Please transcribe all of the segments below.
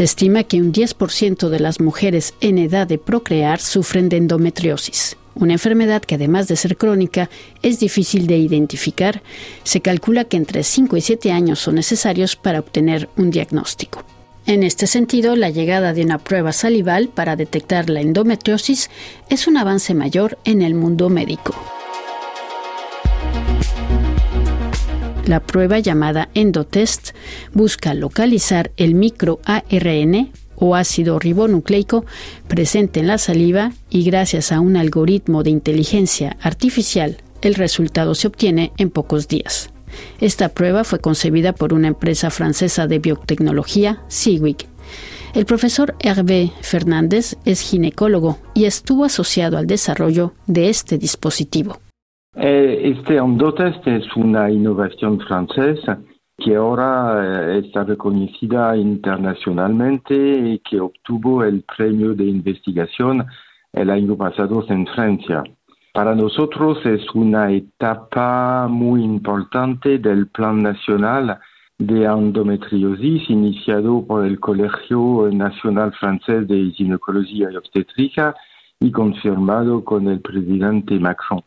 Se estima que un 10% de las mujeres en edad de procrear sufren de endometriosis, una enfermedad que además de ser crónica es difícil de identificar. Se calcula que entre 5 y 7 años son necesarios para obtener un diagnóstico. En este sentido, la llegada de una prueba salival para detectar la endometriosis es un avance mayor en el mundo médico. La prueba llamada Endotest busca localizar el microARN o ácido ribonucleico presente en la saliva y gracias a un algoritmo de inteligencia artificial, el resultado se obtiene en pocos días. Esta prueba fue concebida por una empresa francesa de biotecnología, Siwick. El profesor Hervé Fernández es ginecólogo y estuvo asociado al desarrollo de este dispositivo. Eh, este Endotest es una innovación francesa que ahora eh, está reconocida internacionalmente y que obtuvo el premio de investigación el año pasado en Francia. Para nosotros es una etapa muy importante del Plan Nacional de Endometriosis iniciado por el Colegio Nacional Francés de Ginecología y Obstétrica y confirmado con el presidente Macron.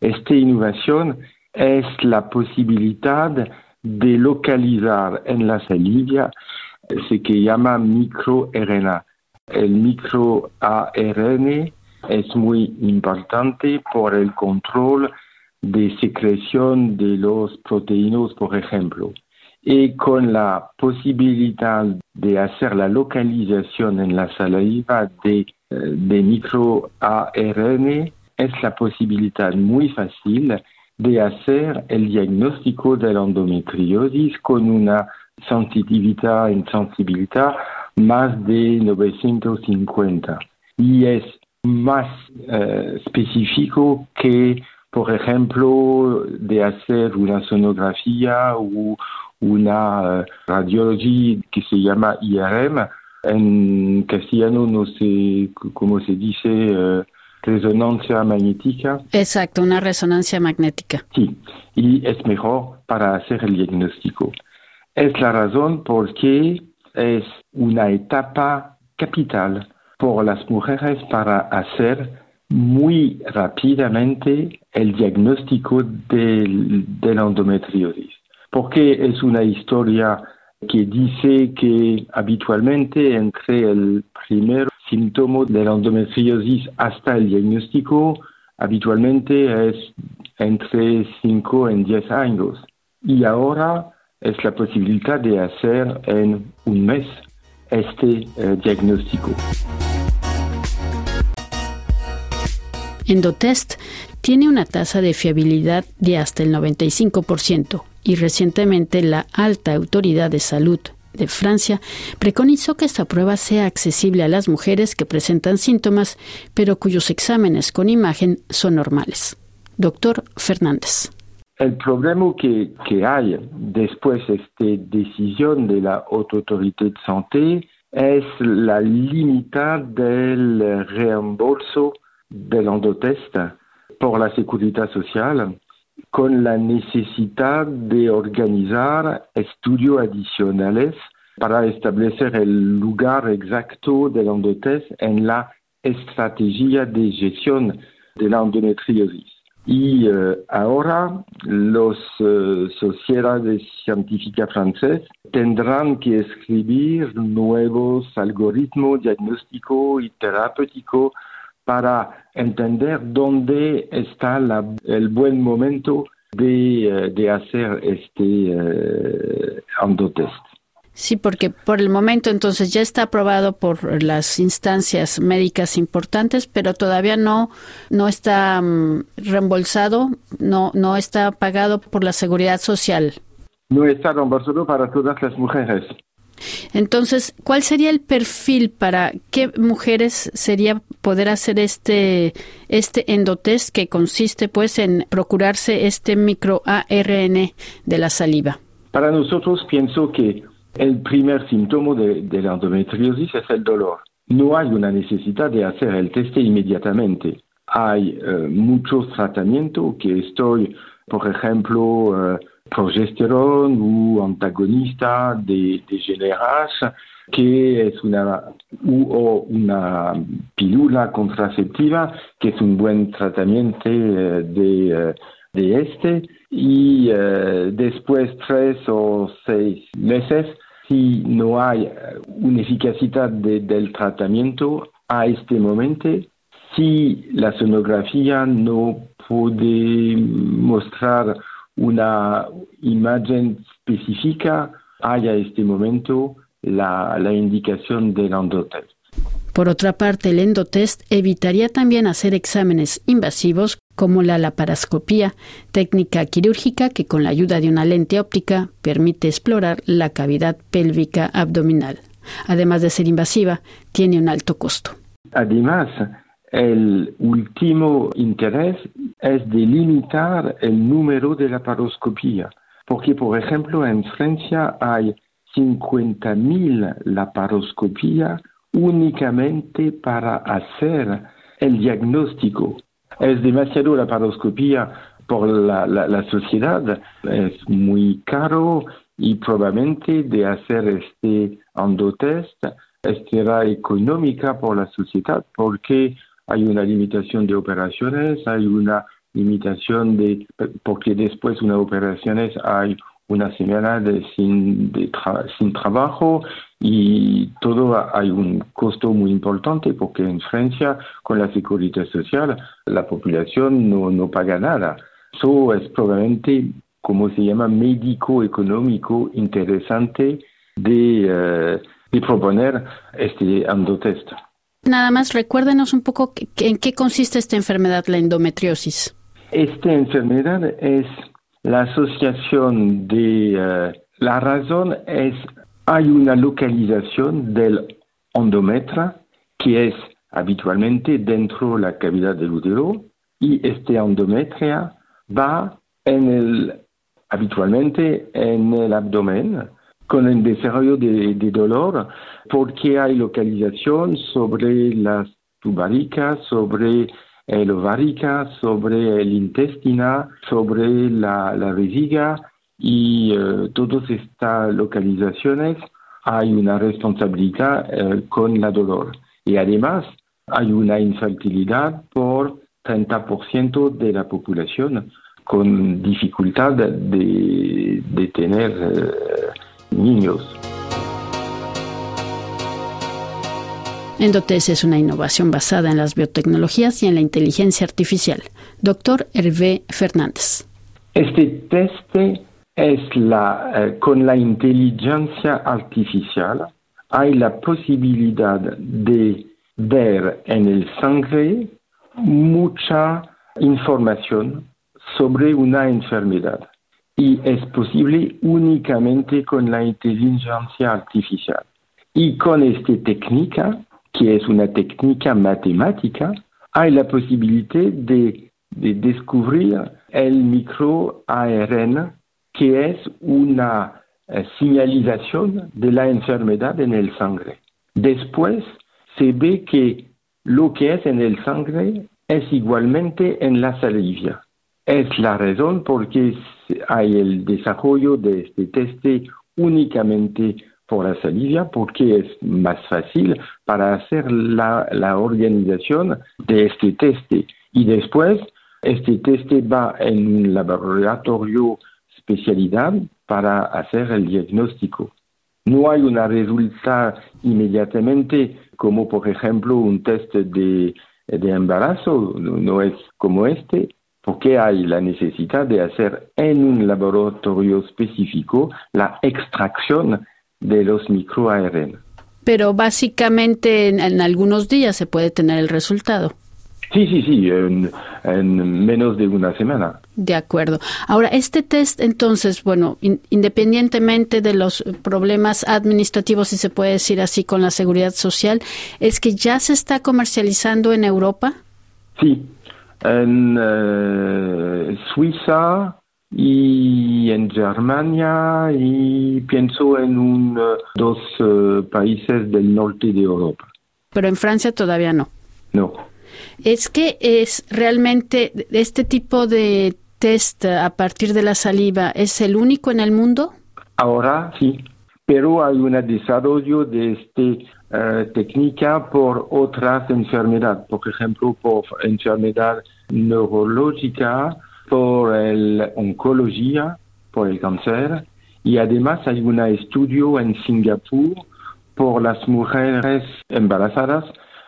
Esta innovación es la posibilidad de localizar en la saliva ce que llama microRNA. El microARN es muy importante por el control de secreción de los proteínas, por ejemplo. Y con la posibilidad de hacer la localización en la saliva de, eh, de microARN, es la posibilidad muy fácil de hacer el diagnóstico de la endometriosis con una sensitividad y sensibilidad más de 950. Y es más eh, específico que, por ejemplo, de hacer una sonografía o una eh, radiología que se llama IRM. En castellano no sé cómo se dice. Eh, resonancia magnética. Exacto, una resonancia magnética. Sí, y es mejor para hacer el diagnóstico. Es la razón por qué es una etapa capital por las mujeres para hacer muy rápidamente el diagnóstico de, de la endometriosis. Porque es una historia que dice que habitualmente entre el primer síntoma de la endometriosis hasta el diagnóstico habitualmente es entre 5 y 10 años. Y ahora es la posibilidad de hacer en un mes este eh, diagnóstico. Endotest tiene una tasa de fiabilidad de hasta el 95% y recientemente la alta autoridad de salud de Francia preconizó que esta prueba sea accesible a las mujeres que presentan síntomas, pero cuyos exámenes con imagen son normales. Doctor Fernández. El problema que, hay después de esta decisión de la Autoridad de Santé es la limita del reembolso del endotest por la seguridad social con la necesidad de organizar estudios adicionales para establecer el lugar exacto del endotest en la estrategia de gestión de la endometriosis. Y eh, ahora las eh, sociedades científicas francesas tendrán que escribir nuevos algoritmos diagnósticos y terapéuticos para entender dónde está el buen momento de, eh, hacer este eh, endotest. Sí, porque por el momento entonces ya está aprobado por las instancias médicas importantes, pero todavía no no está mm, reembolsado, no no está pagado por la seguridad social. No está reembolsado para todas las mujeres. Entonces, ¿cuál sería el perfil para qué mujeres sería poder hacer este, este endotest que consiste pues en procurarse este microARN de la saliva? Para nosotros pienso que el primer síntoma de, la endometriosis es el dolor. No hay una necesidad de hacer el test inmediatamente. Hay eh, muchos tratamientos que estoy, por ejemplo, eh, progesterona u antagonista de, de GnRH, que es una, o una pílula contraceptiva, que es un buen tratamiento eh, de, eh, de este, y eh, después tres o seis meses, si no hay una eficacia de, del tratamiento a este momento, si la sonografía no puede mostrar una imagen específica, hay a este momento la, la indicación del endotest. Por otra parte, el endotest evitaría también hacer exámenes invasivos como la laparoscopía, técnica quirúrgica que con la ayuda de una lente óptica permite explorar la cavidad pélvica abdominal. Además de ser invasiva, tiene un alto costo. Además, el último interés es delimitar el número de laparoscopía, porque, por ejemplo, en Francia hay 50.000 laparoscopías únicamente para hacer el diagnóstico. Es demasiado la paroscopía por la, la, sociedad, es muy caro y probablemente de hacer este endotest será económica por la sociedad porque hay una limitación de operaciones, hay una limitación de, porque después de una operación hay una semana de, sin, trabajo y todo hay un costo muy importante porque en Francia con la seguridad social la población no, paga nada. Eso es probablemente como se llama médico económico interesante de, uh, de proponer este endotest. Nada más recuérdenos un poco en qué consiste esta enfermedad, la endometriosis. Esta enfermedad es la asociación de uh, la razón es hay una localización del endometrio que es habitualmente dentro de la cavidad del útero y este endometrio va en el, habitualmente en el abdomen con el desarrollo de, de dolor porque hay localización sobre las tubaricas, sobre el ovárica, sobre el intestino, sobre la, la vejiga y eh, todas estas localizaciones hay una responsabilidad eh, con la dolor. Y además hay una infertilidad por 30% de la población con dificultad de, tener eh, niños. Endotes es una innovación basada en las biotecnologías y en la inteligencia artificial. Doctor Hervé Fernández. Este test es la, eh, con la inteligencia artificial hay la posibilidad de ver en el sangre mucha información sobre una enfermedad y es posible únicamente con la inteligencia artificial. Y con esta técnica que es una técnica matemática, hay la posibilidad de, de descubrir el microARN, que es una eh, señalización de la enfermedad en el sangre. Después se ve que lo que es en el sangre es igualmente en la saliva. Es la razón por qué hay el desarrollo de este teste únicamente por la saliva porque es más fácil para hacer la, organización de este teste. Y después, este teste va en un laboratorio especialidad para hacer el diagnóstico. No hay una resultado inmediatamente como por ejemplo un test de, de embarazo, no es como este, porque hay la necesidad de hacer en un laboratorio específico la extracción de los microARN. Pero básicamente en, algunos días se puede tener el resultado. Sí, sí, sí, en, menos de una semana. De acuerdo. Ahora, este test, entonces, bueno, independientemente de los problemas administrativos, si se puede decir así, con la seguridad social, ¿es que ya se está comercializando en Europa? Sí, en eh, Suiza, y en Germania y pienso en un, eh, dos uh, países del norte de Europa. Pero en Francia todavía no. No. Es que es realmente este tipo de test a partir de la saliva es el único en el mundo? Ahora sí, pero hay un desarrollo de esta eh, técnica por otras enfermedades, por ejemplo, por enfermedad neurológica, por la oncología, por el cáncer, y además hay un estudio en Singapur por las mujeres embarazadas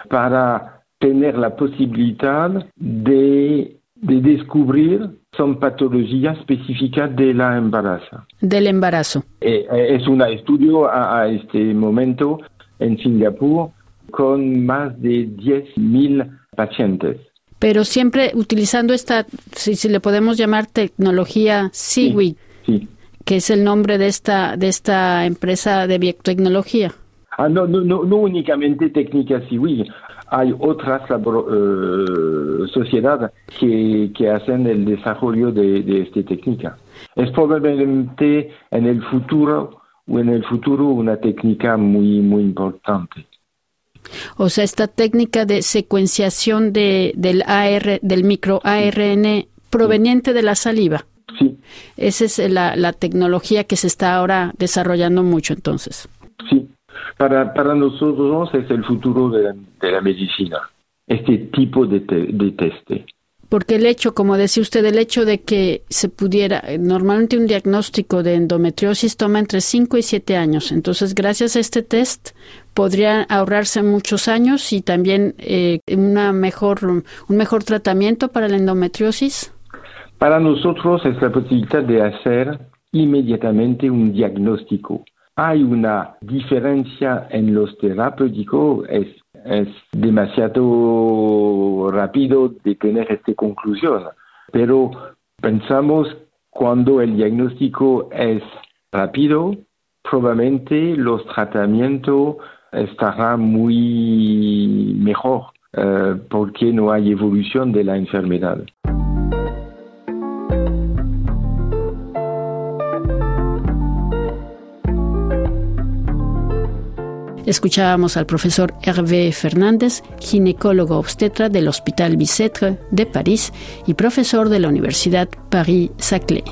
para tener la posibilidad de, descubrir son patologías específicas de la embarazo. Del embarazo. Eh, eh, es un estudio a, este momento en Singapur con más de 10.000 pacientes. Pero siempre utilizando esta, si, si le podemos llamar tecnología SIWI, que es el nombre de esta, de esta empresa de biotecnología. Ah, no, no, no, únicamente técnicas SIWI hay otras uh, sociedades que, que, hacen el desarrollo de, de, esta técnica. Es probablemente en el futuro en el futuro una técnica muy muy importante. O sea, esta técnica de secuenciación de, del AR, del micro ARN proveniente de la saliva. Sí. Esa es la, la tecnología que se está ahora desarrollando mucho entonces. Sí, para, para nosotros es el futuro de la, medicina, este tipo de, de teste. Porque el hecho, como decía usted, el hecho de que se pudiera, normalmente un diagnóstico de endometriosis toma entre 5 y 7 años. Entonces, gracias a este test, podría ahorrarse muchos años y también eh, una mejor, un mejor tratamiento para la endometriosis. Para nosotros es la posibilidad de hacer inmediatamente un diagnóstico hay una diferencia en los terapéuticos, es demasiado rápido de tener esta conclusión, pero pensamos cuando el diagnóstico es rápido, probablemente los tratamientos estarán muy mejor eh, porque no hay evolución de la enfermedad. Escuchábamos al profesor Hervé Fernández, ginecólogo obstetra del Hospital Bicêtre de París y profesor de la Universidad Paris-Saclay.